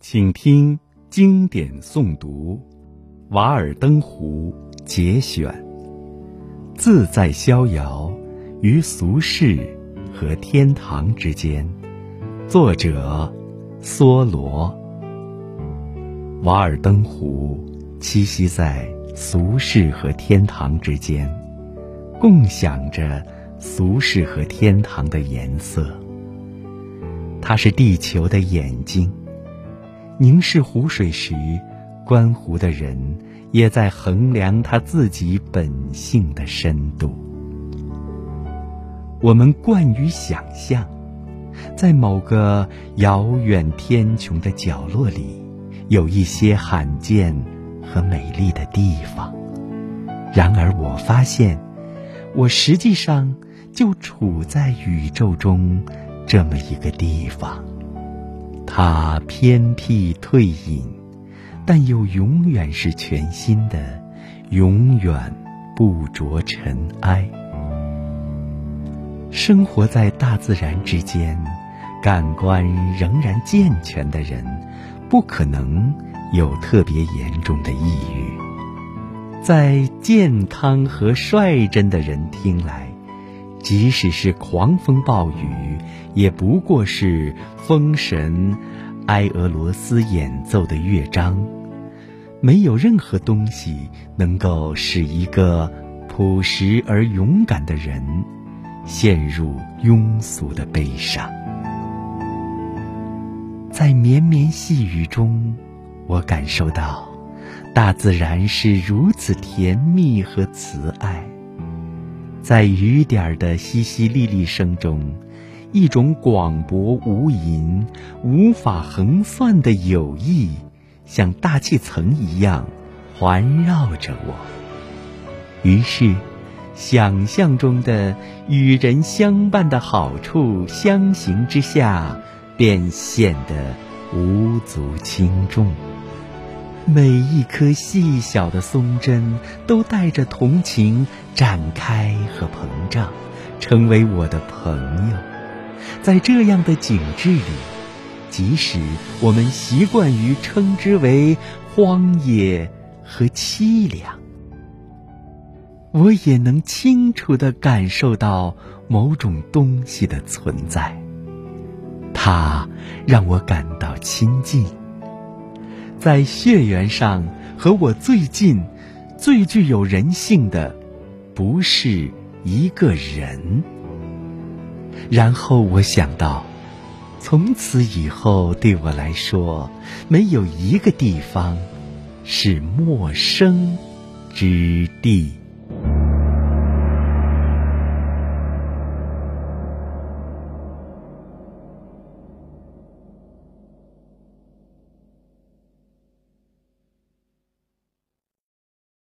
请听经典诵读《瓦尔登湖》节选，《自在逍遥于俗世和天堂之间》，作者梭罗。瓦尔登湖栖息在俗世和天堂之间，共享着俗世和天堂的颜色。它是地球的眼睛。凝视湖水时，观湖的人也在衡量他自己本性的深度。我们惯于想象，在某个遥远天穹的角落里，有一些罕见和美丽的地方。然而，我发现，我实际上就处在宇宙中这么一个地方。它偏僻退隐，但又永远是全新的，永远不着尘埃。生活在大自然之间，感官仍然健全的人，不可能有特别严重的抑郁。在健康和率真的人听来，即使是狂风暴雨，也不过是风神埃俄罗斯演奏的乐章。没有任何东西能够使一个朴实而勇敢的人陷入庸俗的悲伤。在绵绵细雨中，我感受到大自然是如此甜蜜和慈爱。在雨点儿的淅淅沥沥声中，一种广博无垠、无法横算的友谊，像大气层一样环绕着我。于是，想象中的与人相伴的好处，相形之下，便显得无足轻重。每一颗细小的松针都带着同情展开和膨胀，成为我的朋友。在这样的景致里，即使我们习惯于称之为荒野和凄凉，我也能清楚地感受到某种东西的存在。它让我感到亲近。在血缘上和我最近、最具有人性的，不是一个人。然后我想到，从此以后对我来说，没有一个地方是陌生之地。